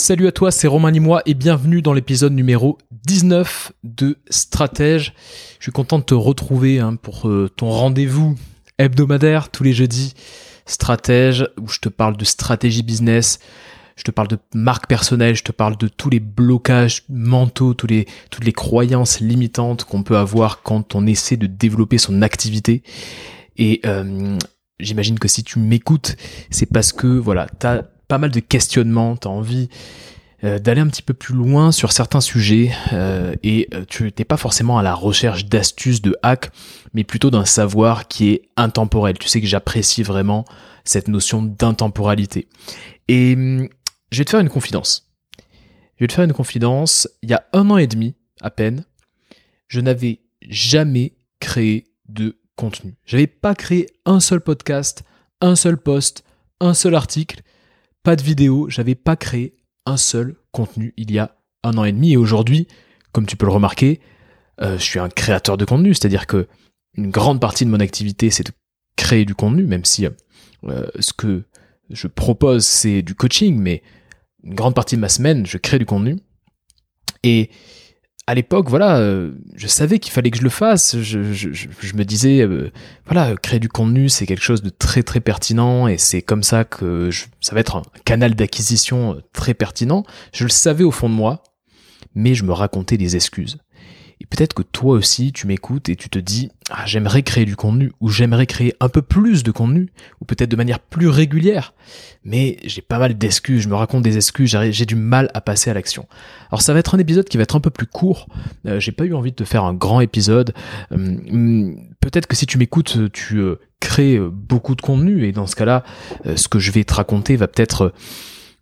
Salut à toi, c'est Romain Nimois et bienvenue dans l'épisode numéro 19 de Stratège. Je suis content de te retrouver hein, pour euh, ton rendez-vous hebdomadaire tous les jeudis. Stratège, où je te parle de stratégie business, je te parle de marque personnelle, je te parle de tous les blocages mentaux, les, toutes les croyances limitantes qu'on peut avoir quand on essaie de développer son activité. Et euh, j'imagine que si tu m'écoutes, c'est parce que voilà, t'as pas mal de questionnements, tu as envie euh, d'aller un petit peu plus loin sur certains sujets euh, et euh, tu n'es pas forcément à la recherche d'astuces, de hacks, mais plutôt d'un savoir qui est intemporel. Tu sais que j'apprécie vraiment cette notion d'intemporalité. Et hum, je vais te faire une confidence. Je vais te faire une confidence. Il y a un an et demi, à peine, je n'avais jamais créé de contenu. Je n'avais pas créé un seul podcast, un seul post, un seul article pas de vidéo, j'avais pas créé un seul contenu il y a un an et demi. Et aujourd'hui, comme tu peux le remarquer, euh, je suis un créateur de contenu, c'est-à-dire que une grande partie de mon activité, c'est de créer du contenu, même si euh, ce que je propose, c'est du coaching, mais une grande partie de ma semaine, je crée du contenu. Et à l'époque, voilà, euh, je savais qu'il fallait que je le fasse. Je, me disais, euh, voilà, créer du contenu, c'est quelque chose de très très pertinent et c'est comme ça que ça va être un canal d'acquisition euh, très pertinent. Je le savais au fond de moi, mais je me racontais des excuses. Et peut-être que toi aussi, tu m'écoutes et tu te dis, ah, j'aimerais créer du contenu, ou j'aimerais créer un peu plus de contenu, ou peut-être de manière plus régulière. Mais j'ai pas mal d'excuses, je me raconte des excuses, j'ai du mal à passer à l'action. Alors ça va être un épisode qui va être un peu plus court. Euh, j'ai pas eu envie de te faire un grand épisode. Euh, peut-être que si tu m'écoutes, tu euh, crées beaucoup de contenu, et dans ce cas-là, ce que je vais te raconter va peut-être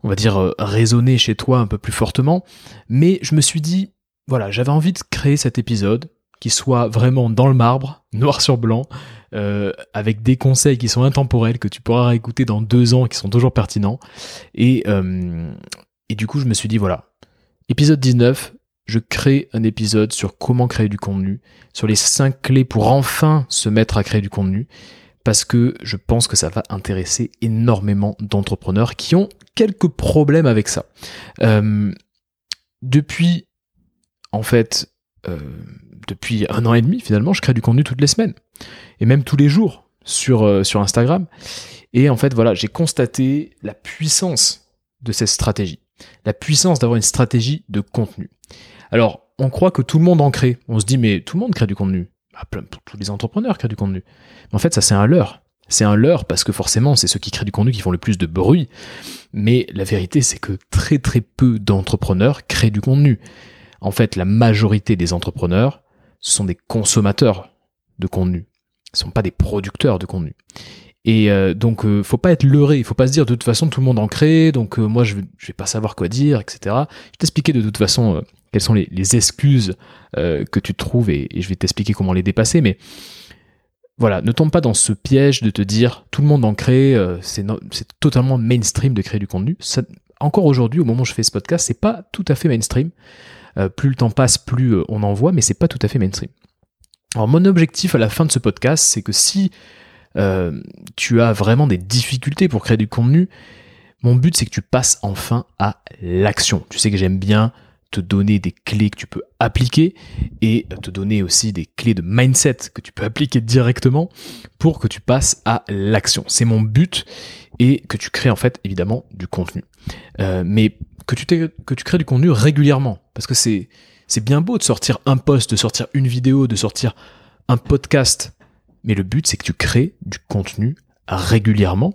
on va dire, résonner chez toi un peu plus fortement. Mais je me suis dit, voilà, j'avais envie de créer cet épisode qui soit vraiment dans le marbre, noir sur blanc, euh, avec des conseils qui sont intemporels, que tu pourras écouter dans deux ans, qui sont toujours pertinents. Et, euh, et du coup, je me suis dit, voilà, épisode 19, je crée un épisode sur comment créer du contenu, sur les cinq clés pour enfin se mettre à créer du contenu, parce que je pense que ça va intéresser énormément d'entrepreneurs qui ont quelques problèmes avec ça. Euh, depuis en fait, euh, depuis un an et demi, finalement, je crée du contenu toutes les semaines. Et même tous les jours sur, euh, sur Instagram. Et en fait, voilà, j'ai constaté la puissance de cette stratégie. La puissance d'avoir une stratégie de contenu. Alors, on croit que tout le monde en crée. On se dit, mais tout le monde crée du contenu. Bah, tous les entrepreneurs créent du contenu. Mais en fait, ça, c'est un leurre. C'est un leurre parce que forcément, c'est ceux qui créent du contenu qui font le plus de bruit. Mais la vérité, c'est que très très peu d'entrepreneurs créent du contenu. En fait, la majorité des entrepreneurs, sont des consommateurs de contenu. Ce ne sont pas des producteurs de contenu. Et euh, donc, euh, faut pas être leurré. Il faut pas se dire de toute façon tout le monde en crée, donc euh, moi je, je vais pas savoir quoi dire, etc. Je vais t'expliquer de toute façon quelles sont les, excuses que tu trouves et, je vais t'expliquer comment les dépasser. Mais voilà, ne tombe pas dans ce piège de te dire tout le monde en crée, c'est totalement mainstream de créer du contenu. encore aujourd'hui, au moment où je fais ce podcast, c'est pas tout à fait mainstream. Euh, plus le temps passe, plus euh, on en voit, mais c'est pas tout à fait mainstream. Alors mon objectif à la fin de ce podcast, c'est que si euh, tu as vraiment des difficultés pour créer du contenu, mon but c'est que tu passes enfin à l'action. Tu sais que j'aime bien te donner des clés que tu peux appliquer et te donner aussi des clés de mindset que tu peux appliquer directement pour que tu passes à l'action. C'est mon but et que tu crées en fait évidemment du contenu. mais que tu, que tu crées du contenu régulièrement. Parce que c'est, c'est bien beau de sortir un post, de sortir une vidéo, de sortir un podcast. Mais le but, c'est que tu crées du contenu régulièrement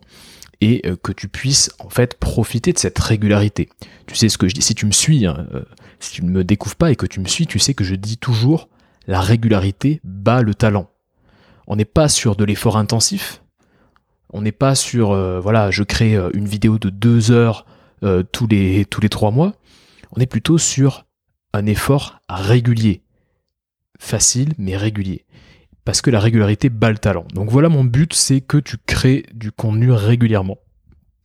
et euh, que tu puisses en fait profiter de cette régularité. Tu sais ce que je dis, si tu me suis, hein, euh, si tu ne me découvres pas et que tu me suis, tu sais que je dis toujours la régularité bat le talent. On n'est pas sur de l'effort intensif, on n'est pas sur, euh, voilà, je crée une vidéo de deux heures euh, tous les trois mois. On est plutôt sur un effort régulier. Facile, mais régulier. Parce que la régularité bat le talent. Donc voilà mon but, c'est que tu crées du contenu régulièrement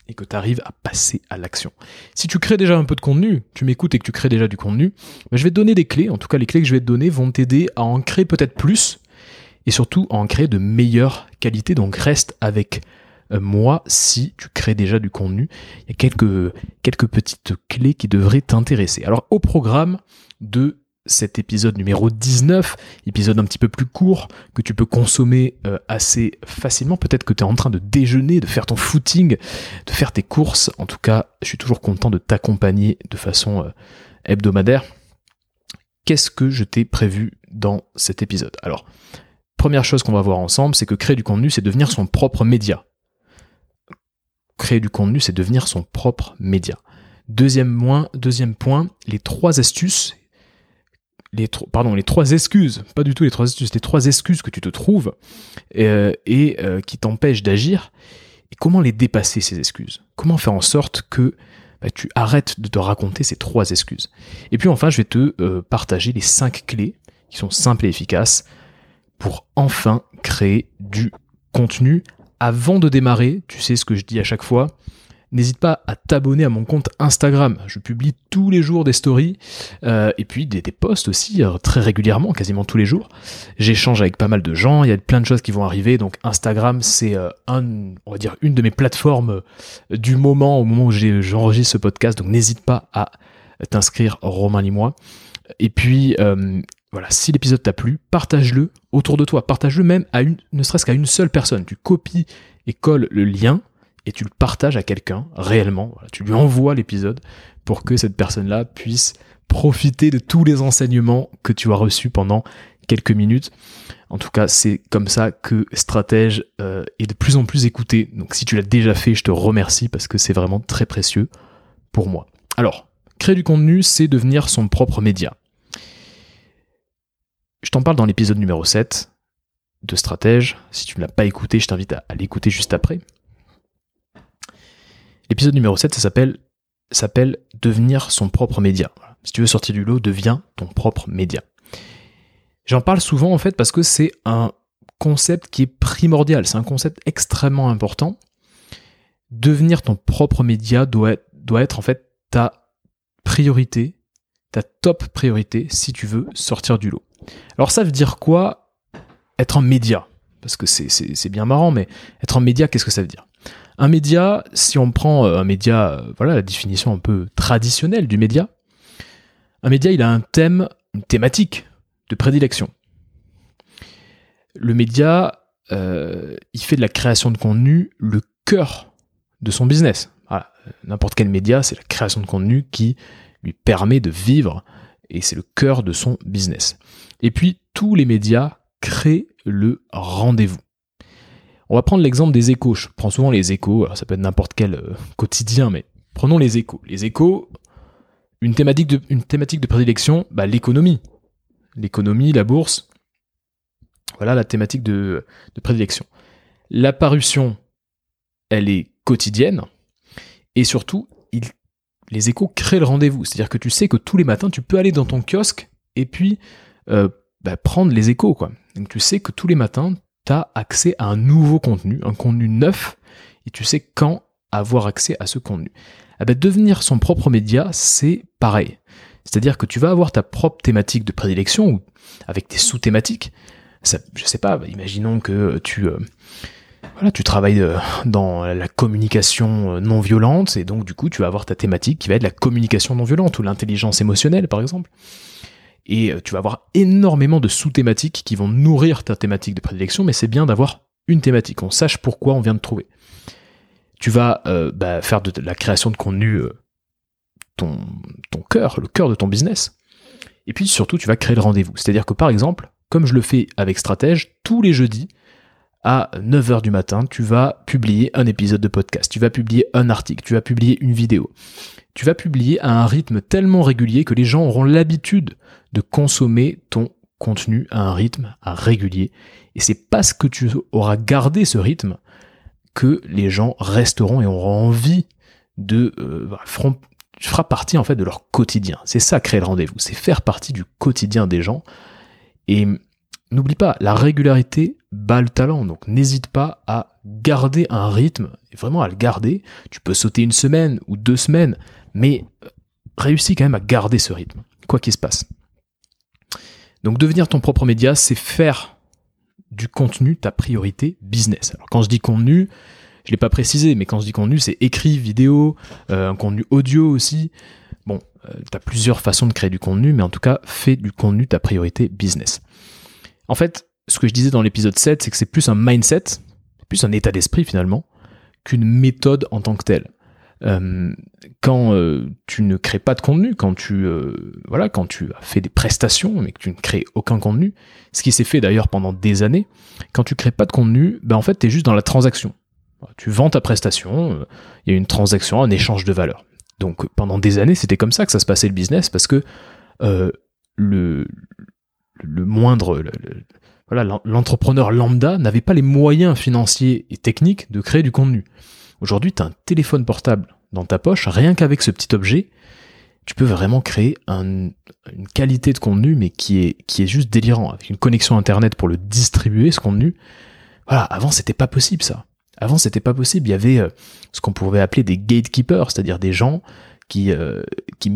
et que tu arrives à passer à l'action. Si tu crées déjà un peu de contenu, tu m'écoutes et que tu crées déjà du contenu, ben, je vais te donner des clés. En tout cas, les clés que je vais te donner vont t'aider à en créer peut-être plus et surtout à en créer de meilleure qualité. Donc reste avec euh, moi si tu crées déjà du contenu. Il y a quelques, quelques petites clés qui devraient t'intéresser. Alors au programme de cet épisode numéro 19, épisode un petit peu plus court, que tu peux consommer euh, assez facilement. Peut-être que tu es en train de déjeuner, de faire ton footing, de faire tes courses. En tout cas, je suis toujours content de t'accompagner de façon euh, hebdomadaire. Qu'est-ce que je t'ai prévu dans cet épisode? Alors, première chose qu'on va voir ensemble, c'est que créer du contenu, c'est devenir son propre média. Créer du contenu, c'est devenir son propre média. Deuxième, deuxième point, les trois astuces les, pardon, les trois excuses, pas du tout les trois astuces, les trois excuses que tu te trouves euh, et euh, qui t'empêchent d'agir, et comment les dépasser ces excuses? Comment faire en sorte que bah, tu arrêtes de te raconter ces trois excuses? Et puis enfin, je vais te euh, partager les cinq clés qui sont simples et efficaces pour enfin créer du contenu. Avant de démarrer, tu sais ce que je dis à chaque fois, N'hésite pas à t'abonner à mon compte Instagram. Je publie tous les jours des stories euh, et puis des, posts aussi euh, très régulièrement, quasiment tous les jours. J'échange avec pas mal de gens. Il y a plein de choses qui vont arriver. Donc Instagram, c'est euh, on va dire une de mes plateformes du moment au moment où j'enregistre ce podcast. Donc n'hésite pas à t'inscrire Romain Limois. Et puis voilà, si l'épisode t'a plu, partage-le autour de toi. Partage-le même à ne serait-ce qu'à une seule personne. Tu copies et colles le lien et tu le partages à quelqu'un réellement. tu lui envoies l'épisode pour que cette personne-là puisse profiter de tous les enseignements que tu as reçus pendant quelques minutes. En tout cas, c'est comme ça que Stratège euh, est de plus en plus écouté. Donc si tu l'as déjà fait, je te remercie parce que c'est vraiment très précieux pour moi. Alors, créer du contenu, c'est devenir son propre média. Je t'en parle dans l'épisode numéro 7 de Stratège. Si tu ne l'as pas écouté, je t'invite à l'écouter juste après. L'épisode numéro 7, ça s'appelle devenir son propre média. Si tu veux sortir du lot, deviens ton propre média. J'en parle souvent en fait parce que c'est un concept qui est primordial, c'est un concept extrêmement important. Devenir ton propre média doit être en fait ta priorité, ta top priorité si tu veux sortir du lot. Alors ça veut dire quoi être un média? Parce que c'est bien marrant, mais être un média, qu'est-ce que ça veut dire? Un média, si on prend euh, un média, euh, voilà la définition un peu traditionnelle du média, un média, il a un thème, une thématique de prédilection. Le média, euh, il fait de la création de contenu le cœur de son business. N'importe quel média, c'est la création de contenu qui lui permet de vivre et c'est le cœur de son business. Et puis, tous les médias créent le rendez-vous. On va prendre l'exemple des échos. Je prends souvent les échos, ça peut être n'importe quel euh, quotidien, mais prenons les échos. Les échos, une thématique de, prédilection, bah, l'économie. L'économie, la bourse, voilà la thématique de, de prédilection. La parution, elle est quotidienne, et surtout, les échos créent le rendez-vous. C'est-à-dire que tu sais que tous les matins, tu peux aller dans ton kiosque et puis euh, bah, prendre les échos. Quoi. Tu sais que tous les matins, accès à un nouveau contenu, un contenu neuf, et tu sais quand avoir accès à ce contenu. Eh ben, devenir son propre média, c'est pareil. C'est-à-dire que tu vas avoir ta propre thématique de prédilection, ou avec tes sous-thématiques. je sais pas, imaginons que tu... Euh, tu travailles euh, dans la communication euh, non violente, et donc du coup tu vas avoir ta thématique qui va être la communication non violente, ou l'intelligence émotionnelle par exemple et euh, tu vas avoir énormément de sous-thématiques qui vont nourrir ta thématique de prédilection, mais c'est bien d'avoir une thématique, on sache pourquoi on vient de trouver. Tu vas euh, bah, faire de la création de contenu euh, ton, ton cœur, le cœur de ton business. Et puis surtout, tu vas créer le rendez-vous. C'est-à-dire que par exemple, comme je le fais avec Stratège, tous les jeudis, à 9h du matin, tu vas publier un épisode de podcast, tu vas publier un article, tu vas publier une vidéo. Tu vas publier à un rythme tellement régulier que les gens auront l'habitude de consommer ton contenu à un rythme régulier. Et c'est parce que tu auras gardé ce rythme que les gens resteront et auront envie de euh, tu feras partie en fait de leur quotidien. C'est ça créer le rendez-vous, c'est faire partie du quotidien des gens. Et n'oublie pas, la régularité bat le talent, donc n'hésite pas à garder un rythme, et vraiment à le garder. Tu peux sauter une semaine ou deux semaines, mais euh, réussis quand même à garder ce rythme, quoi qu'il se passe. Donc devenir ton propre média, c'est faire du contenu ta priorité business. Alors quand je dis contenu, Je l'ai pas précisé, mais quand je dis contenu, c'est écrit, vidéo, euh, un contenu audio aussi. Bon, euh, tu as plusieurs façons de créer du contenu, mais en tout cas, fais du contenu ta priorité business. En fait, ce que je disais dans l'épisode 7, c'est que c'est plus un mindset, plus un état d'esprit finalement, qu'une méthode en tant que telle. Euh, quand euh, tu ne crées pas de contenu, quand tu euh, voilà, quand tu as fait des prestations mais que tu ne crées aucun contenu, ce qui s'est fait d'ailleurs pendant des années, quand tu crées pas de contenu, ben en fait tu es juste dans la transaction. Tu vends ta prestation, il y a une transaction, un échange de valeur. Donc pendant des années, c'était comme ça que ça se passait le business parce que le moindre voilà, l'entrepreneur lambda n'avait pas les moyens financiers et techniques de créer du contenu. Aujourd'hui, tu as un téléphone portable dans ta poche, rien qu'avec ce petit objet, tu peux vraiment créer une qualité de contenu, mais qui est, qui est juste délirant, avec une connexion internet pour le distribuer, ce contenu. Voilà, avant c'était pas possible ça. Avant c'était pas possible, il y avait euh, ce qu'on pouvait appeler des gatekeepers, c'est-à-dire des gens qui, euh, qui,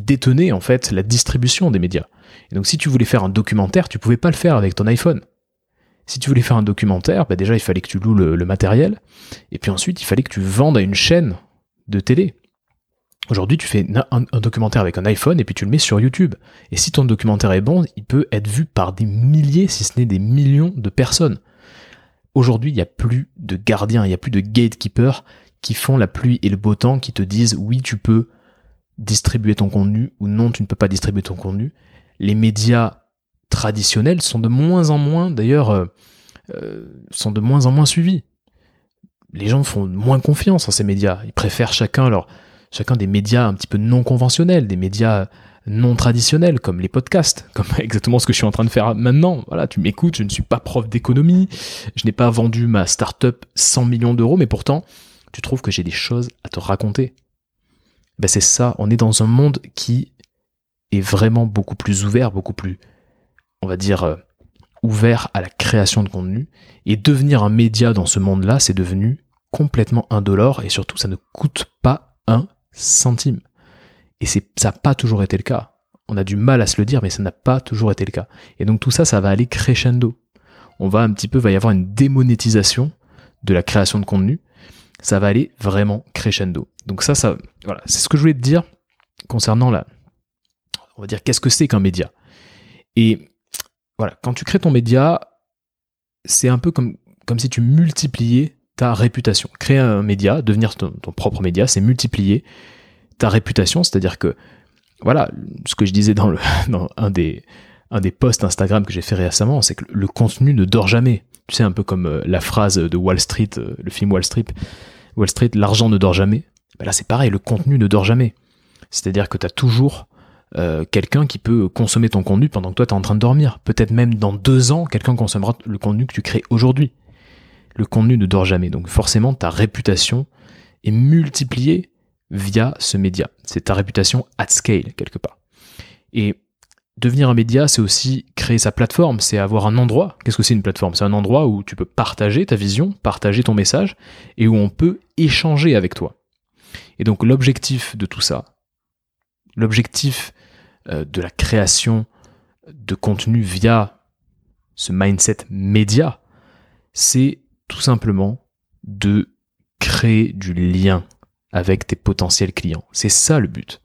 détenaient en fait la distribution des médias. Et donc si tu voulais faire un documentaire, tu pouvais pas le faire avec ton iPhone. Si tu voulais faire un documentaire, bah déjà il fallait que tu loues le, matériel, et puis ensuite il fallait que tu vendes à une chaîne de télé. Aujourd'hui, tu fais un, documentaire avec un iPhone et puis tu le mets sur YouTube. Et si ton documentaire est bon, il peut être vu par des milliers, si ce n'est des millions de personnes. Aujourd'hui, il n'y a plus de gardiens, il n'y a plus de gatekeepers qui font la pluie et le beau temps, qui te disent oui, tu peux distribuer ton contenu ou non, tu ne peux pas distribuer ton contenu. Les médias traditionnels sont de moins en moins, d'ailleurs, euh, euh, sont de moins en moins suivis. Les gens font moins confiance en ces médias. Ils préfèrent chacun leur, chacun des médias un petit peu non conventionnels, des médias non traditionnels comme les podcasts, comme exactement ce que je suis en train de faire maintenant. Voilà, tu m'écoutes, je ne suis pas prof d'économie, je n'ai pas vendu ma start-up 100 millions d'euros, mais pourtant, tu trouves que j'ai des choses à te raconter. Ben c'est ça, on est dans un monde qui est vraiment beaucoup plus ouvert, beaucoup plus on va dire, euh, ouvert à la création de contenu. Et devenir un média dans ce monde-là, c'est devenu complètement indolore et surtout, ça ne coûte pas un centime. Et ça n'a pas toujours été le cas. On a du mal à se le dire, mais ça n'a pas toujours été le cas. Et donc tout ça, ça va aller crescendo. On va un petit peu, va y avoir une démonétisation de la création de contenu. Ça va aller vraiment crescendo. Donc ça, ça, voilà, c'est ce que je voulais te dire concernant la, on va dire, qu'est-ce que c'est qu'un média. Et voilà, quand tu crées ton média, c'est un peu comme, comme si tu multipliais ta réputation. Créer un média, devenir ton, propre média, c'est multiplier ta réputation, c'est-à-dire que, voilà, ce que je disais dans, le, dans un, des, un des posts Instagram que j'ai fait récemment, c'est que le contenu ne dort jamais. Tu sais, un peu comme euh, la phrase de Wall Street, euh, le film Wall Street, Wall Street, l'argent ne dort jamais. Ben là, c'est pareil, le contenu ne dort jamais. C'est-à-dire que tu as toujours euh, quelqu'un qui peut consommer ton contenu pendant que toi tu en train de dormir. Peut-être même dans deux ans, quelqu'un consommera le contenu que tu crées aujourd'hui. Le contenu ne dort jamais. Donc forcément, ta réputation est multipliée via ce média. C'est ta réputation at scale, quelque part. Et devenir un média, c'est aussi créer sa plateforme, c'est avoir un endroit. Qu'est-ce que c'est une plateforme? C'est un endroit où tu peux partager ta vision, partager ton message, et où on peut échanger avec toi. Et donc l'objectif de tout ça, l'objectif euh, de la création de contenu via ce mindset média, c'est tout simplement de créer du lien avec tes potentiels clients. C'est ça le but.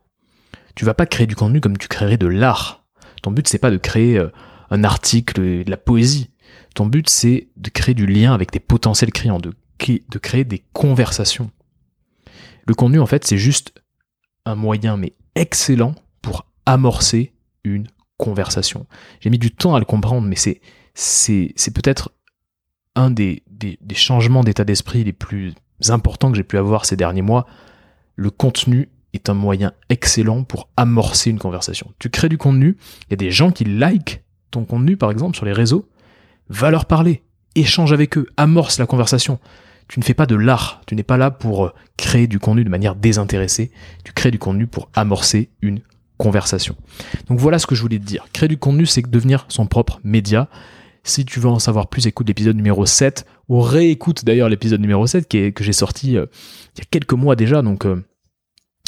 Tu vas pas créer du contenu comme tu créerais de l'art. Ton but c'est pas de créer euh, un article de la poésie. Ton but c'est de créer du lien avec tes potentiels clients, de, créer des conversations. Le contenu en fait c'est juste un moyen mais excellent pour amorcer une conversation. J'ai mis du temps à le comprendre, mais c'est, peut-être un des, des, changements d'état d'esprit les plus importants que j'ai pu avoir ces derniers mois. Le contenu est un moyen excellent pour amorcer une conversation. Tu crées du contenu, il y a des gens qui like ton contenu, par exemple, sur les réseaux, va leur parler, échange avec eux, amorce la conversation. Tu ne fais pas de l'art, tu n'es pas là pour euh, créer du contenu de manière désintéressée, tu crées du contenu pour amorcer une conversation. Donc voilà ce que je voulais te dire. Créer du contenu, c'est devenir son propre média. Si tu veux en savoir plus, écoute l'épisode numéro 7, ou réécoute d'ailleurs l'épisode numéro 7 qui est, que j'ai sorti euh, il y a quelques mois déjà, donc euh,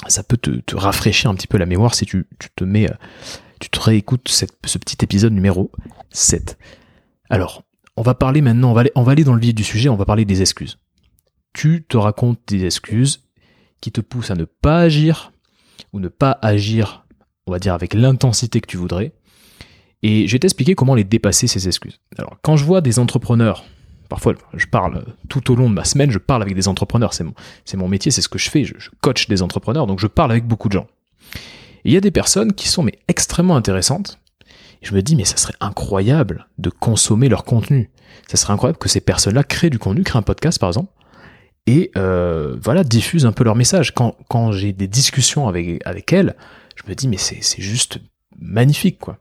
ça peut te, rafraîchir un petit peu la mémoire si tu, te mets, euh, tu te réécoutes ce petit épisode numéro 7. Alors, on va parler maintenant, on va, on va aller dans le vif du sujet, on va parler des excuses. tu te racontes des excuses qui te poussent à ne pas agir ou ne pas agir, on va dire, avec l'intensité que tu voudrais. Et je vais t'expliquer comment les dépasser ces excuses. Alors, quand je vois des entrepreneurs, parfois je parle tout au long de ma semaine, je parle avec des entrepreneurs, c'est mon, métier, c'est ce que je fais, je, coach des entrepreneurs, donc je parle avec beaucoup de gens. Il y a des personnes qui sont mais extrêmement intéressantes. Je me dis, mais ça serait incroyable de consommer leur contenu. Ça serait incroyable que ces personnes-là créent du contenu, créent un podcast par exemple, et euh, voilà, diffusent un peu leur message. Quand, j'ai des discussions avec, avec elles, je me dis, mais c'est, c'est juste magnifique, quoi.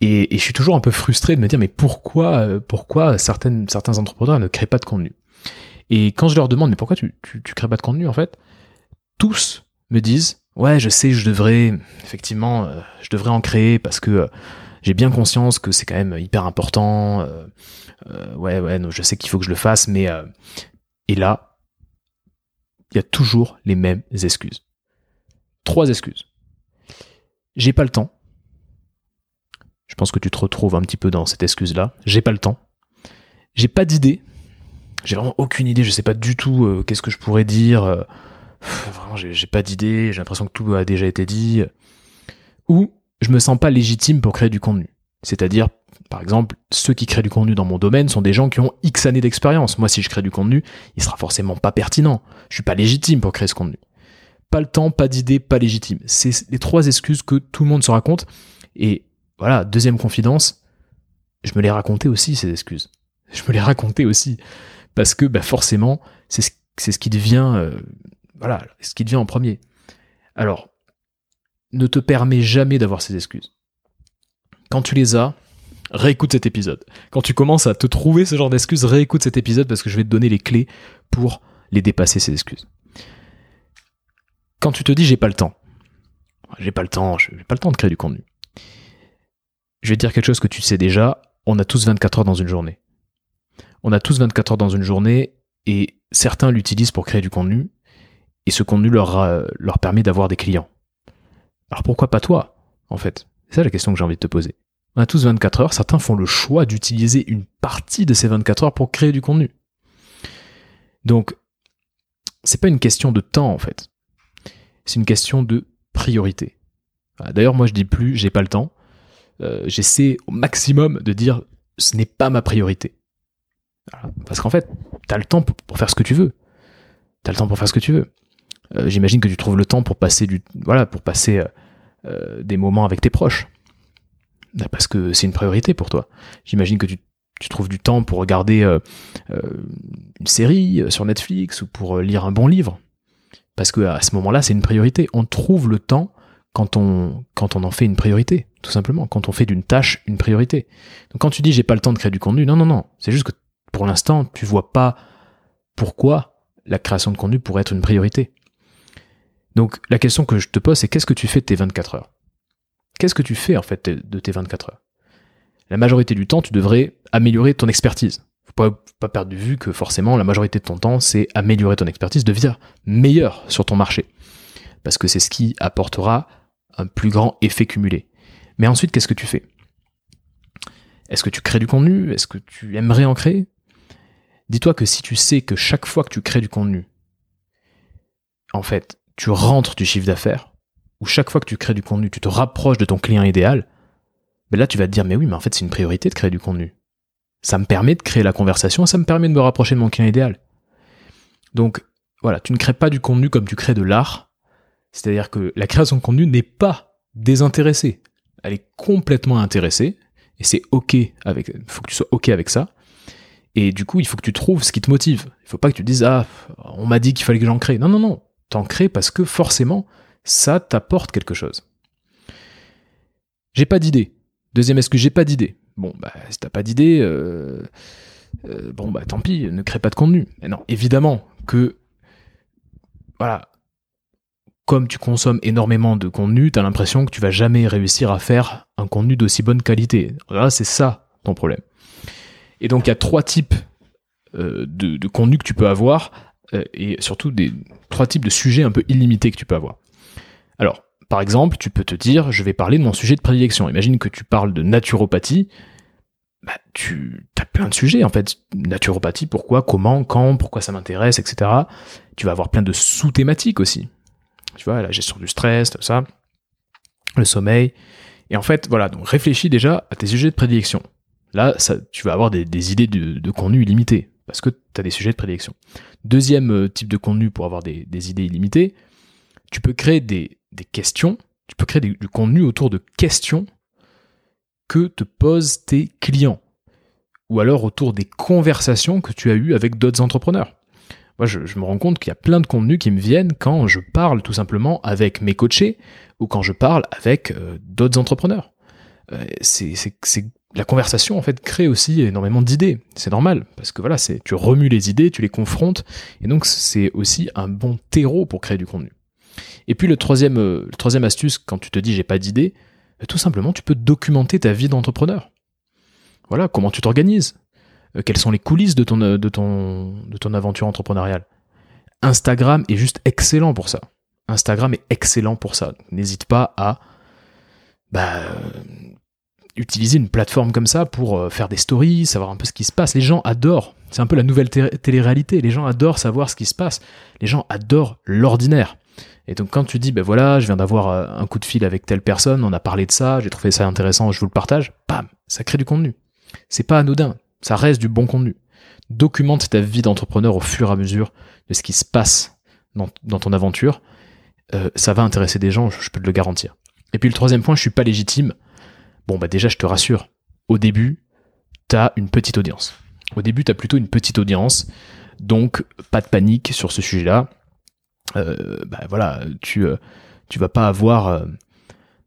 Et, et, je suis toujours un peu frustré de me dire, mais pourquoi, euh, pourquoi certaines, certains entrepreneurs ne créent pas de contenu? Et quand je leur demande, mais pourquoi tu, tu, tu crées pas de contenu, en fait, tous me disent, ouais, je sais, je devrais, effectivement, euh, je devrais en créer parce que euh, j'ai bien conscience que c'est quand même hyper important. Euh, ouais, ouais, non, je sais qu'il faut que je le fasse, mais et là, il y a toujours les mêmes excuses. Trois excuses. J'ai pas le temps. Je pense que tu te retrouves un petit peu dans cette excuse-là. J'ai pas le temps. J'ai pas d'idée. J'ai vraiment aucune idée. Je sais pas du tout qu'est-ce que je pourrais dire vraiment, j'ai pas d'idée, j'ai l'impression que tout a déjà été dit. Ou je me sens pas légitime pour créer du contenu. C'est-à-dire, par exemple, ceux qui créent du contenu dans mon domaine sont des gens qui ont X années d'expérience. Moi, si je crée du contenu, il sera forcément pas pertinent. Je suis pas légitime pour créer ce contenu. Pas le temps, pas d'idée, pas légitime. C'est les trois excuses que tout le monde se raconte. Et voilà, deuxième confidence, je me les racontais aussi, ces excuses. Je me les racontais aussi. Parce que bah, forcément, c'est ce, ce qui devient euh, voilà, ce qui devient en premier. Alors, ne te permets jamais d'avoir ces excuses. Quand tu les as, réécoute cet épisode. Quand tu commences à te trouver ce genre d'excuses, réécoute cet épisode parce que je vais te donner les clés pour les dépasser, ces excuses. Quand tu te dis j'ai pas le temps, j'ai pas le temps, j'ai pas le temps de créer du contenu. Je vais te dire quelque chose que tu sais déjà, on a tous 24 heures dans une journée. On a tous 24 heures dans une journée et certains l'utilisent pour créer du contenu et ce contenu leur, euh, leur permet d'avoir des clients. Alors pourquoi pas toi, en fait? C'est ça la question que j'ai envie de te poser. On a tous 24 heures, certains font le choix d'utiliser une partie de ces 24 heures pour créer du contenu. Donc, c'est pas une question de temps, en fait. C'est une question de priorité. D'ailleurs, moi je dis plus j'ai pas le temps. Euh, j'essaie au maximum de dire ce n'est pas ma priorité. Parce qu'en fait, tu as le temps pour faire ce que tu veux. Tu as le temps pour faire ce que tu veux. Euh, j'imagine que tu trouves le temps pour passer du voilà pour passer euh, des moments avec tes proches bah, parce que c'est une priorité pour toi j'imagine que tu, tu, trouves du temps pour regarder une série sur Netflix ou pour lire un bon livre parce que à ce moment-là c'est une priorité on trouve le temps quand on quand on en fait une priorité tout simplement quand on fait d'une tâche une priorité donc quand tu dis j'ai pas le temps de créer du contenu non non non c'est juste que pour l'instant tu vois pas pourquoi la création de contenu pourrait être une priorité donc la question que je te pose, c'est qu'est-ce que tu fais de tes 24 heures? Qu'est-ce que tu fais en fait de tes 24 heures? La majorité du temps, tu devrais améliorer ton expertise. Faut pas, pas perdre de vue que forcément la majorité de ton temps, c'est améliorer ton expertise, devenir meilleur sur ton marché. Parce que c'est ce qui apportera un plus grand effet cumulé. Mais ensuite, qu'est-ce que tu fais? Est-ce que tu crées du contenu? Est-ce que tu aimerais en créer? Dis-toi que si tu sais que chaque fois que tu crées du contenu, en fait, tu rentres du chiffre d'affaires, ou chaque fois que tu crées du contenu, tu te rapproches de ton client idéal, ben là tu vas te dire mais oui, mais en fait c'est une priorité de créer du contenu. Ça me permet de créer la conversation, ça me permet de me rapprocher de mon client idéal. Donc voilà, tu ne crées pas du contenu comme tu crées de l'art. C'est-à-dire que la création de contenu n'est pas désintéressée. Elle est complètement intéressée. Et c'est ok avec, faut que tu sois ok avec ça. Et du coup, il faut que tu trouves ce qui te motive. Il faut pas que tu dises, ah, on m'a dit qu'il fallait que j'en crée. Non, non, non t'en crées parce que forcément, ça t'apporte quelque chose. J'ai pas d'idée. Deuxième excuse, j'ai pas d'idée? Bon, bah, si t'as pas d'idée, euh, euh, bon, bah, tant pis, ne crée pas de contenu. Mais non, évidemment que, voilà, comme tu consommes énormément de contenu, t'as l'impression que tu vas jamais réussir à faire un contenu d'aussi bonne qualité. Là, c'est ça ton problème. Et donc, il y a trois types euh, de, de contenu que tu peux avoir euh, et surtout des trois types de sujets un peu illimités que tu peux avoir. Alors, par exemple, tu peux te dire, je vais parler de mon sujet de prédilection. Imagine que tu parles de naturopathie. bah, tu as plein de sujets en fait. Naturopathie, pourquoi, comment, quand, pourquoi ça m'intéresse, etc. Tu vas avoir plein de sous-thématiques aussi. Tu vois, la gestion du stress, tout ça, le sommeil. Et en fait, voilà, donc réfléchis déjà à tes sujets de prédilection. Là, tu vas avoir des, idées de, contenu illimité, parce que tu as des sujets de prédilection. Deuxième euh, type de contenu pour avoir des, idées illimitées, tu peux créer des, questions, tu peux créer du contenu autour de questions que te posent tes clients, ou alors autour des conversations que tu as eues avec d'autres entrepreneurs. Moi, je, me rends compte qu'il y a plein de contenus qui me viennent quand je parle tout simplement avec mes coachés ou quand je parle avec euh, d'autres entrepreneurs. Euh, c'est la conversation en fait crée aussi énormément d'idées. C'est normal parce que voilà, tu remues les idées, tu les confrontes et donc c'est aussi un bon terreau pour créer du contenu. Et puis le troisième, euh, le troisième astuce quand tu te dis j'ai pas d'idée, tout simplement tu peux documenter ta vie d'entrepreneur. Voilà, comment tu t'organises, quelles sont les coulisses de ton, euh, aventure entrepreneuriale? Instagram est juste excellent pour ça. Instagram est excellent pour ça. N'hésite pas à bah, utiliser une plateforme comme ça pour euh, faire des stories, savoir un peu ce qui se passe. Les gens adorent. C'est un peu la nouvelle télé-réalité. Les gens adorent savoir ce qui se passe. Les gens adorent l'ordinaire. Et donc quand tu dis, ben voilà, je viens d'avoir un coup de fil avec telle personne, on a parlé de ça, j'ai trouvé ça intéressant, je vous le partage, bam, ça crée du contenu. C'est pas anodin ça reste du bon contenu. Documente ta vie d'entrepreneur au fur et à mesure de ce qui se passe dans, ton aventure. Euh, ça va intéresser des gens, je peux te le garantir. Et puis le troisième point, je suis pas légitime. Bon, bah déjà, je te rassure. Au début, tu as une petite audience. Au début, tu as plutôt une petite audience. Donc, pas de panique sur ce sujet-là. Euh, bah voilà, tu, euh, tu vas pas avoir,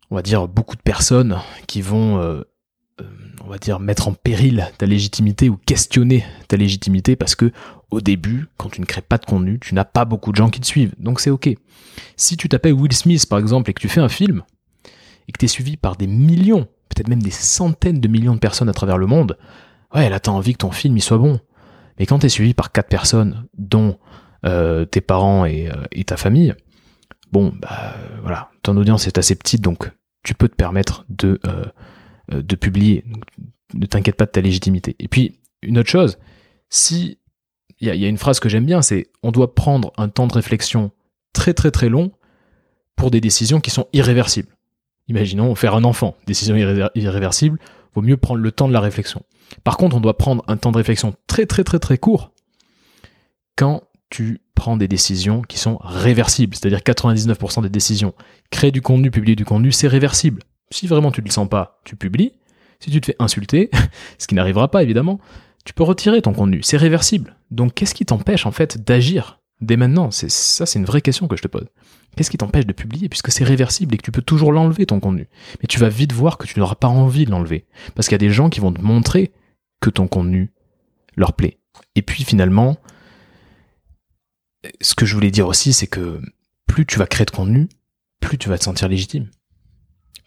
on va dire, beaucoup de personnes qui vont on va dire, mettre en péril ta légitimité ou questionner ta légitimité parce que au début, quand tu ne crées pas de contenu, tu n'as pas beaucoup de gens qui te suivent. Donc c'est ok. Si tu t'appelles Will Smith par exemple et que tu fais un film et que tu es suivi par des millions, peut-être même des centaines de millions de personnes à travers le monde, ouais, là t'as envie que ton film il soit bon. Mais quand tu es suivi par quatre personnes, dont euh, tes parents et, euh, et, ta famille, bon, bah voilà, ton audience est assez petite, donc tu peux te permettre de euh, de publier. ne t'inquiète pas de ta légitimité. Et puis, une autre chose, si il y, a une phrase que j'aime bien, c'est on doit prendre un temps de réflexion très très très long pour des décisions qui sont irréversibles. Imaginons faire un enfant, décision irréversible, vaut mieux prendre le temps de la réflexion. Par contre, on doit prendre un temps de réflexion très très très très court quand tu prends des décisions qui sont réversibles, c'est-à-dire 99% des décisions. Créer du contenu, publier du contenu, c'est réversible. Si vraiment tu ne le sens pas, tu publies. Si tu te fais insulter, ce qui n'arrivera pas évidemment, tu peux retirer ton contenu. C'est réversible. Donc qu'est-ce qui t'empêche en fait d'agir dès maintenant? C'est ça, c'est une vraie question que je te pose. Qu'est-ce qui t'empêche de publier puisque c'est réversible et que tu peux toujours l'enlever ton contenu? Mais tu vas vite voir que tu n'auras pas envie de l'enlever parce qu'il y a des gens qui vont te montrer que ton contenu leur plaît. Et puis finalement, ce que je voulais dire aussi, c'est que plus tu vas créer de contenu, plus tu vas te sentir légitime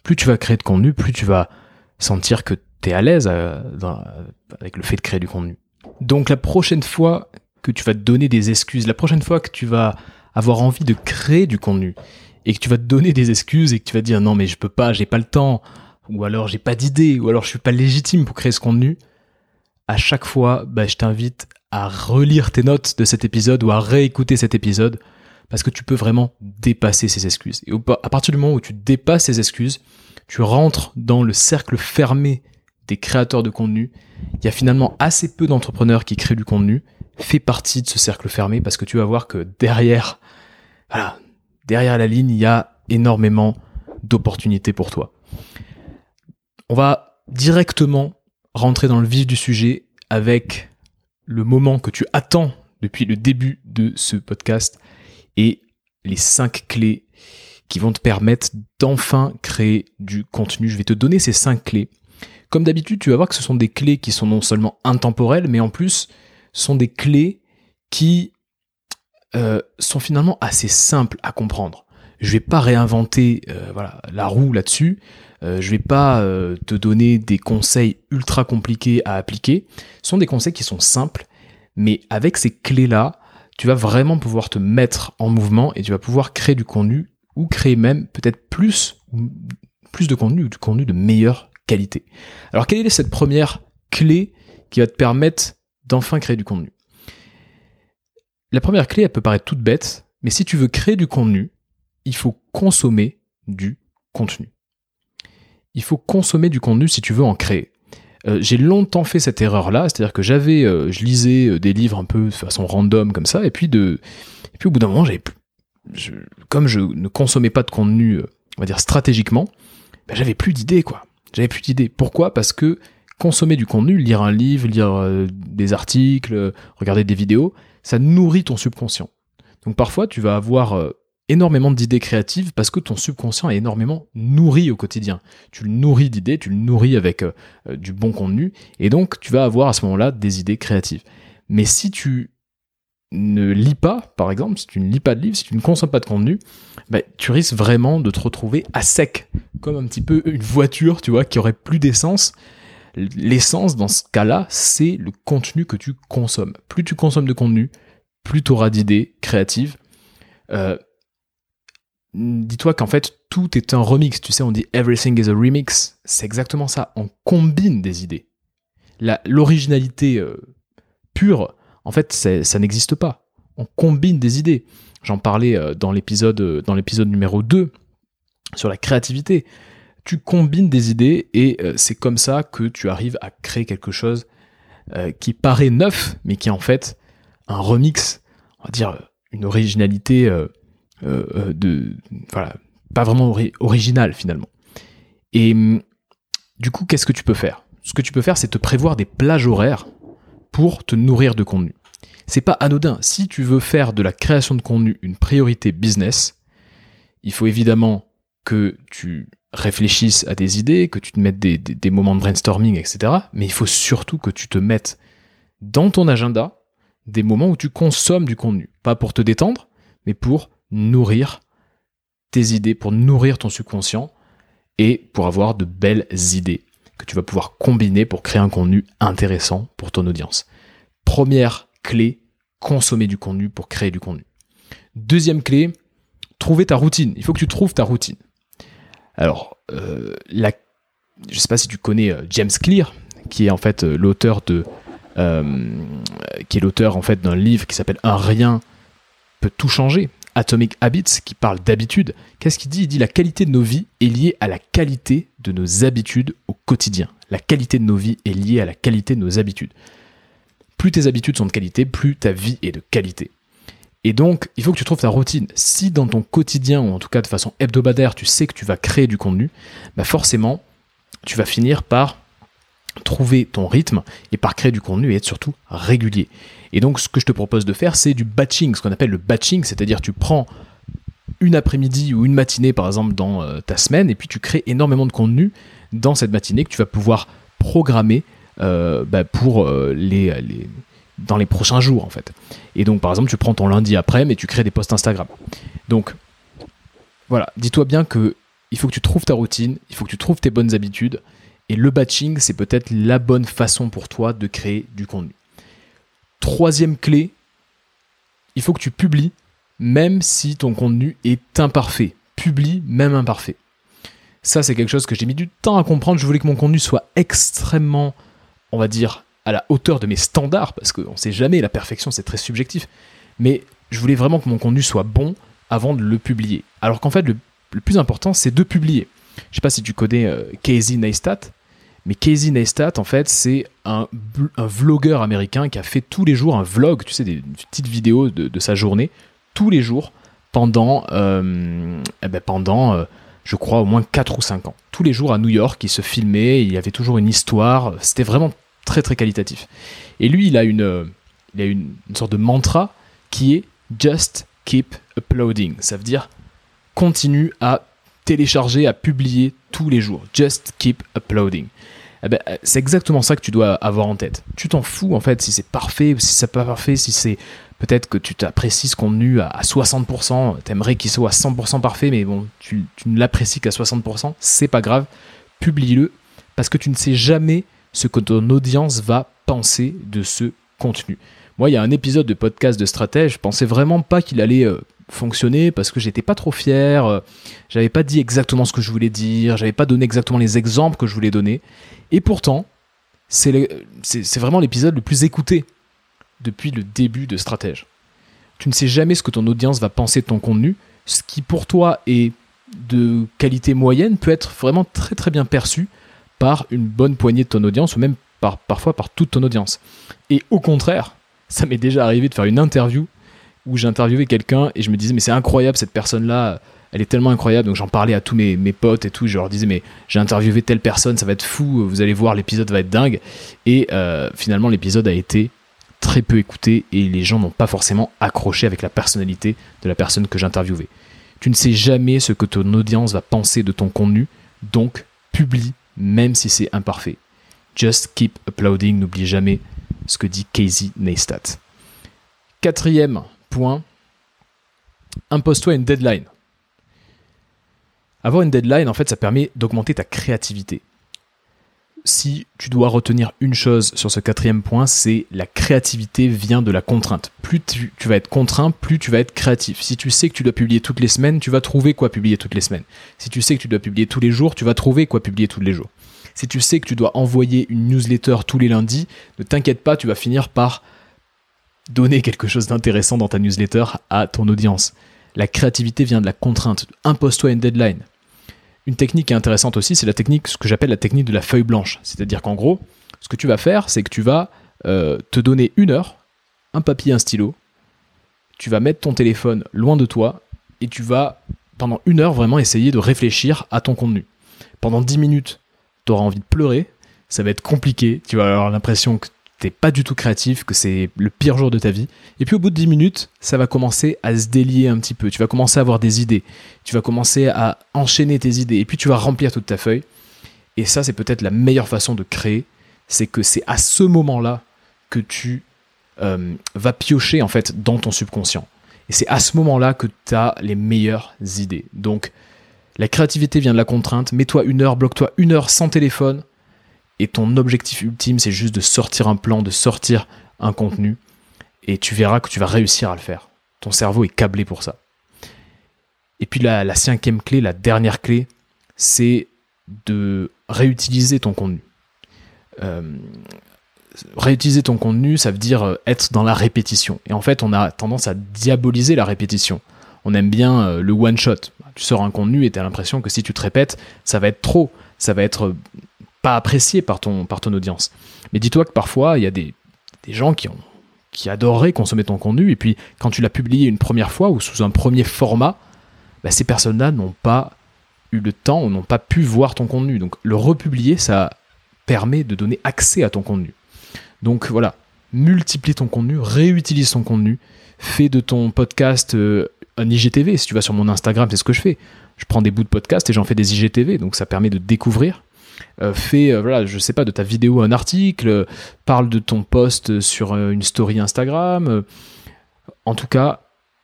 plus tu vas créer de contenu, plus tu vas sentir que tu es à l'aise euh, avec le fait de créer du contenu. Donc la prochaine fois que tu vas te donner des excuses, la prochaine fois que tu vas avoir envie de créer du contenu et que tu vas te donner des excuses et que tu vas dire non mais je peux pas, j'ai pas le temps, ou alors j'ai pas d'idée, ou alors je suis pas légitime pour créer ce contenu, à chaque fois, bah, je t'invite à relire tes notes de cet épisode ou à réécouter cet épisode parce que tu peux vraiment dépasser ces excuses. Et à partir du moment où tu dépasses ces excuses, tu rentres dans le cercle fermé des créateurs de contenu. Il y a finalement assez peu d'entrepreneurs qui créent du contenu. Fais partie de ce cercle fermé parce que tu vas voir que derrière, voilà, derrière la ligne, il y a énormément d'opportunités pour toi. On va directement rentrer dans le vif du sujet avec le moment que tu attends depuis le début de ce podcast et les cinq clés qui vont te permettre d'enfin créer du contenu. Je vais te donner ces cinq clés. Comme d'habitude, tu vas voir que ce sont des clés qui sont non seulement intemporelles, mais en plus sont des clés qui euh, sont finalement assez simples à comprendre. Je vais pas réinventer euh, la roue là-dessus. Euh, je vais pas te donner des conseils ultra compliqués à appliquer. Ce sont des conseils qui sont simples, mais avec ces clés-là, tu vas vraiment pouvoir te mettre en mouvement et tu vas pouvoir créer du contenu ou créer même peut-être plus, plus de contenu ou du contenu de meilleure qualité. Alors quelle est cette première clés qui va te permettre d'enfin créer du contenu? La première clé, elle peut paraître toute bête, mais si tu veux créer du contenu, il faut consommer du contenu. Il faut consommer du contenu si tu veux en créer. Euh, j'ai longtemps fait cette erreur-là, c'est-à-dire que j'avais, euh, je lisais euh, des livres un peu de façon random comme ça, et puis de, et puis au bout d'un moment, j'avais, comme je ne consommais pas de contenu, on va dire stratégiquement, ben, j'avais plus d'idées quoi. J'avais plus d'idées. Pourquoi? Parce que consommer du contenu, lire un livre, lire des articles, regarder des vidéos, ça nourrit ton subconscient. Donc parfois, tu vas avoir énormément d'idées créatives parce que ton subconscient est énormément nourri au quotidien. Tu le nourris d'idées, tu le nourris avec euh, euh, du bon contenu, et donc tu vas avoir à ce moment-là des idées créatives. Mais si tu ne lis pas, par exemple, si tu ne lis pas de livres, si tu ne consommes pas de contenu, bah, tu risques vraiment de te retrouver à sec, comme un petit peu une voiture, tu vois, qui aurait plus d'essence. L'essence, dans ce cas-là, c'est le contenu que tu consommes. Plus tu consommes de contenu, plus tu auras d'idées créatives. Euh, dis-toi qu'en fait, tout est un remix. Tu sais, on dit everything is a remix. C'est exactement ça. On combine des idées. L'originalité euh, pure, en fait, ça n'existe pas. On combine des idées. J'en parlais euh, dans l'épisode euh, dans l'épisode numéro 2 sur la créativité. Tu combines des idées et c'est comme ça que tu arrives à créer quelque chose qui paraît neuf, mais qui est en fait un remix, on va dire une originalité euh, euh, de voilà, pas vraiment original finalement. Et hum, du coup, qu'est-ce que tu peux faire? Ce que tu peux faire, c'est te prévoir des plages horaires pour te nourrir de contenu. C'est pas anodin. Si tu veux faire de la création de contenu une priorité business, il faut évidemment que tu réfléchisses à des idées, que tu te mettes des, des, moments de brainstorming, etc. Mais il faut surtout que tu te mettes dans ton agenda des moments où tu consommes du contenu. Pas pour te détendre, mais pour nourrir tes idées, pour nourrir ton subconscient et pour avoir de belles idées que tu vas pouvoir combiner pour créer un contenu intéressant pour ton audience. Première clé, consommer du contenu pour créer du contenu. Deuxième clé, trouver ta routine. Il faut que tu trouves ta routine. Alors, euh, je ne sais pas si tu connais euh, James Clear, qui est en fait euh, l'auteur d'un livre qui s'appelle Un rien peut tout changer. Atomic Habits qui parle d'habitude. Qu'est-ce qu'il dit? Il dit la qualité de nos vies est liée à la qualité de nos habitudes au quotidien. La qualité de nos vies est liée à la qualité de nos habitudes. Plus tes habitudes sont de qualité, plus ta vie est de qualité. Et donc, il faut que tu trouves ta routine. Si dans ton quotidien, ou en tout cas de façon hebdomadaire, tu sais que tu vas créer du contenu, bah forcément, tu vas finir par trouver ton rythme et par créer du contenu et être surtout régulier. Et donc ce que je te propose de faire, c'est du batching, ce qu'on appelle le batching, c'est-à-dire tu prends une après-midi ou une matinée par exemple dans euh, ta semaine et puis tu crées énormément de contenu dans cette matinée que tu vas pouvoir programmer euh, bah, pour euh, les, dans les prochains jours en fait. Et donc par exemple tu prends ton lundi après mais tu crées des posts Instagram. Donc voilà, dis-toi bien que il faut que tu trouves ta routine, il faut que tu trouves tes bonnes habitudes et le batching, c'est peut-être la bonne façon pour toi de créer du contenu. Troisième clé, il faut que tu publies même si ton contenu est imparfait. Publie même imparfait. Ça, c'est quelque chose que j'ai mis du temps à comprendre. Je voulais que mon contenu soit extrêmement, on va dire, à la hauteur de mes standards, parce qu'on ne sait jamais, la perfection, c'est très subjectif. Mais je voulais vraiment que mon contenu soit bon avant de le publier. Alors qu'en fait, le, plus important, c'est de publier. Je sais pas si tu connais euh, Casey Neistat, mais Casey Neistat, en fait, c'est un, vlogueur américain qui a fait tous les jours un vlog, tu sais, des petites vidéos de, sa journée, tous les jours, pendant, euh, eh ben pendant euh, je crois, au moins 4 ou 5 ans. Tous les jours à New York, il se filmait, il y avait toujours une histoire, c'était vraiment très très qualitatif. Et lui, il a une, il a une sorte de mantra qui est Just keep uploading. Ça veut dire continue à télécharger, à publier tous les jours. Just keep uploading. Eh ben, c'est exactement ça que tu dois avoir en tête. Tu t'en fous en fait si c'est parfait si c'est pas parfait, si c'est peut-être que tu t'apprécies ce contenu à 60%, t'aimerais qu'il soit à 100% parfait, mais bon, tu, tu ne l'apprécies qu'à 60%, c'est pas grave, publie-le parce que tu ne sais jamais ce que ton audience va penser de ce contenu. Moi, il y a un épisode de podcast de stratège, je pensais vraiment pas qu'il allait euh, fonctionner parce que j'étais pas trop fier, euh, j'avais pas dit exactement ce que je voulais dire, j'avais pas donné exactement les exemples que je voulais donner. Et pourtant, c'est vraiment l'épisode le plus écouté depuis le début de Stratège. Tu ne sais jamais ce que ton audience va penser de ton contenu. Ce qui pour toi est de qualité moyenne peut être vraiment très très bien perçu par une bonne poignée de ton audience ou même par, parfois par toute ton audience. Et au contraire, ça m'est déjà arrivé de faire une interview où j'ai interviewé quelqu'un et je me disais mais c'est incroyable cette personne-là, elle est tellement incroyable. Donc j'en parlais à tous mes, mes, potes et tout. Je leur disais, mais j'ai interviewé telle personne, ça va être fou. Vous allez voir, l'épisode va être dingue. Et euh, finalement, l'épisode a été très peu écouté et les gens n'ont pas forcément accroché avec la personnalité de la personne que j'interviewais. Tu ne sais jamais ce que ton audience va penser de ton contenu, donc publie même si c'est imparfait. Just keep uploading, n'oublie jamais ce que dit Casey Neistat. Quatrième point, impose-toi une deadline. Avoir une deadline, en fait, ça permet d'augmenter ta créativité. Si tu dois retenir une chose sur ce quatrième point, c'est la créativité vient de la contrainte. Plus tu, vas être contraint, plus tu vas être créatif. Si tu sais que tu dois publier toutes les semaines, tu vas trouver quoi publier toutes les semaines. Si tu sais que tu dois publier tous les jours, tu vas trouver quoi publier tous les jours. Si tu sais que tu dois envoyer une newsletter tous les lundis, ne t'inquiète pas, tu vas finir par donner quelque chose d'intéressant dans ta newsletter à ton audience. La créativité vient de la contrainte. Impose-toi une deadline. Une technique qui est intéressante aussi, c'est la technique, ce que j'appelle la technique de la feuille blanche. C'est-à-dire qu'en gros, ce que tu vas faire, c'est que tu vas euh, te donner une heure, un papier, un stylo, tu vas mettre ton téléphone loin de toi et tu vas, pendant une heure, vraiment essayer de réfléchir à ton contenu. Pendant dix minutes, tu auras envie de pleurer, ça va être compliqué, tu vas avoir l'impression que pas du tout créatif, que c'est le pire jour de ta vie. Et puis au bout de 10 minutes, ça va commencer à se délier un petit peu. Tu vas commencer à avoir des idées. Tu vas commencer à enchaîner tes idées. Et puis tu vas remplir toute ta feuille. Et ça, c'est peut-être la meilleure façon de créer. C'est que c'est à ce moment-là que tu euh, vas piocher en fait dans ton subconscient. Et c'est à ce moment-là que tu as les meilleures idées. Donc, la créativité vient de la contrainte. Mets-toi une heure, bloque-toi une heure sans téléphone et ton objectif ultime, c'est juste de sortir un plan, de sortir un contenu, et tu verras que tu vas réussir à le faire. Ton cerveau est câblé pour ça. Et puis la, cinquième clé, la dernière clé, c'est de réutiliser ton contenu. Euh, réutiliser ton contenu, ça veut dire euh, être dans la répétition. Et en fait, on a tendance à diaboliser la répétition. On aime bien euh, le one shot. Tu sors un contenu et tu as l'impression que si tu te répètes, ça va être trop. Ça va être pas apprécié par ton, par ton audience. Mais dis-toi que parfois, il y a des, gens qui, ont, qui adoreraient consommer ton contenu, et puis quand tu l'as publié une première fois ou sous un premier format, bah, ces personnes-là n'ont pas eu le temps ou n'ont pas pu voir ton contenu. Donc le republier, ça permet de donner accès à ton contenu. Donc voilà, multiplie ton contenu, réutilise ton contenu, fais de ton podcast euh, un IGTV. Si tu vas sur mon Instagram, c'est ce que je fais. Je prends des bouts de podcast et j'en fais des IGTV, donc ça permet de découvrir. Euh, fais, euh, voilà, je sais pas, de ta vidéo un article, parle de ton post sur euh, une story Instagram. en tout cas,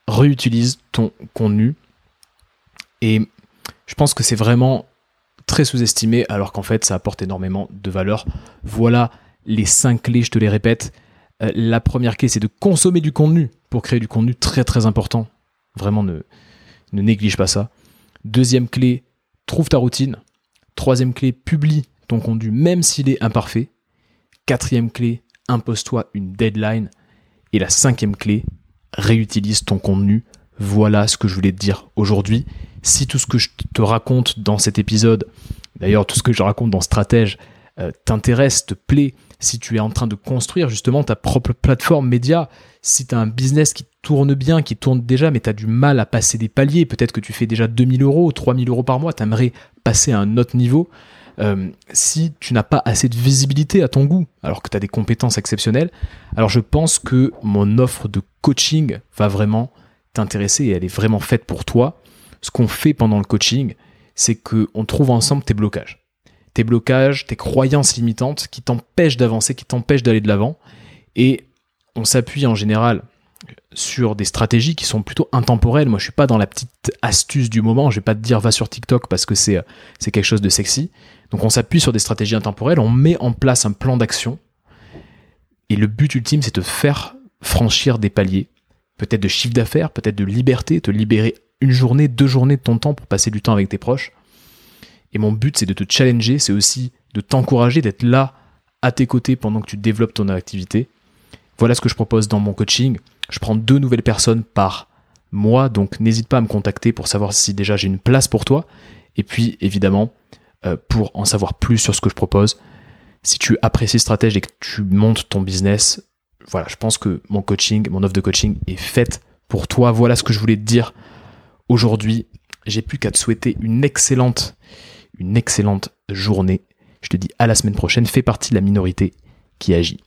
réutilise ton contenu. Et je pense que c'est vraiment très sous-estimé, alors qu'en fait, ça apporte énormément de valeur. Voilà les cinq clés, je te les répète. la première clé, c'est de consommer du contenu pour créer du contenu très très important. Vraiment, ne, ne néglige pas ça. Deuxième clé, trouve ta routine. Troisième clé, publie ton contenu même s'il est imparfait. Quatrième clé, impose-toi une deadline. Et la cinquième clé, réutilise ton contenu. Voilà ce que je voulais te dire aujourd'hui. Si tout ce que je te raconte dans cet épisode, d'ailleurs tout ce que je raconte dans Stratège, euh, t'intéresse, te plaît, si tu es en train de construire justement ta propre plateforme média, si tu as un business qui tourne bien, qui tourne déjà, mais tu as du mal à passer des paliers, peut-être que tu fais déjà 2000 euros, 3000 euros par mois, tu aimerais passer à un autre niveau, euh, si tu n'as pas assez de visibilité à ton goût, alors que tu as des compétences exceptionnelles, alors je pense que mon offre de coaching va vraiment t'intéresser et elle est vraiment faite pour toi. Ce qu'on fait pendant le coaching, c'est qu'on trouve ensemble tes blocages tes blocages, tes croyances limitantes qui t'empêchent d'avancer, qui t'empêchent d'aller de l'avant. Et on s'appuie en général sur des stratégies qui sont plutôt intemporelles. Moi, je suis pas dans la petite astuce du moment. Je vais pas te dire va sur TikTok parce que c'est c'est quelque chose de sexy. Donc, on s'appuie sur des stratégies intemporelles. On met en place un plan d'action. Et le but ultime, c'est de faire franchir des paliers, peut-être de chiffre d'affaires, peut-être de liberté, te libérer une journée, deux journées de ton temps pour passer du temps avec tes proches. Et mon but, c'est de te challenger, c'est aussi de t'encourager d'être là à tes côtés pendant que tu développes ton activité. Voilà ce que je propose dans mon coaching. Je prends deux nouvelles personnes par mois, donc n'hésite pas à me contacter pour savoir si déjà j'ai une place pour toi. Et puis évidemment, euh, pour en savoir plus sur ce que je propose, si tu apprécies Stratège et que tu montes ton business, voilà, je pense que mon coaching, mon offre de coaching est faite pour toi. Voilà ce que je voulais te dire aujourd'hui. J'ai plus qu'à te souhaiter une excellente, une excellente journée. Je te dis à la semaine prochaine. Fais partie de la minorité qui agit.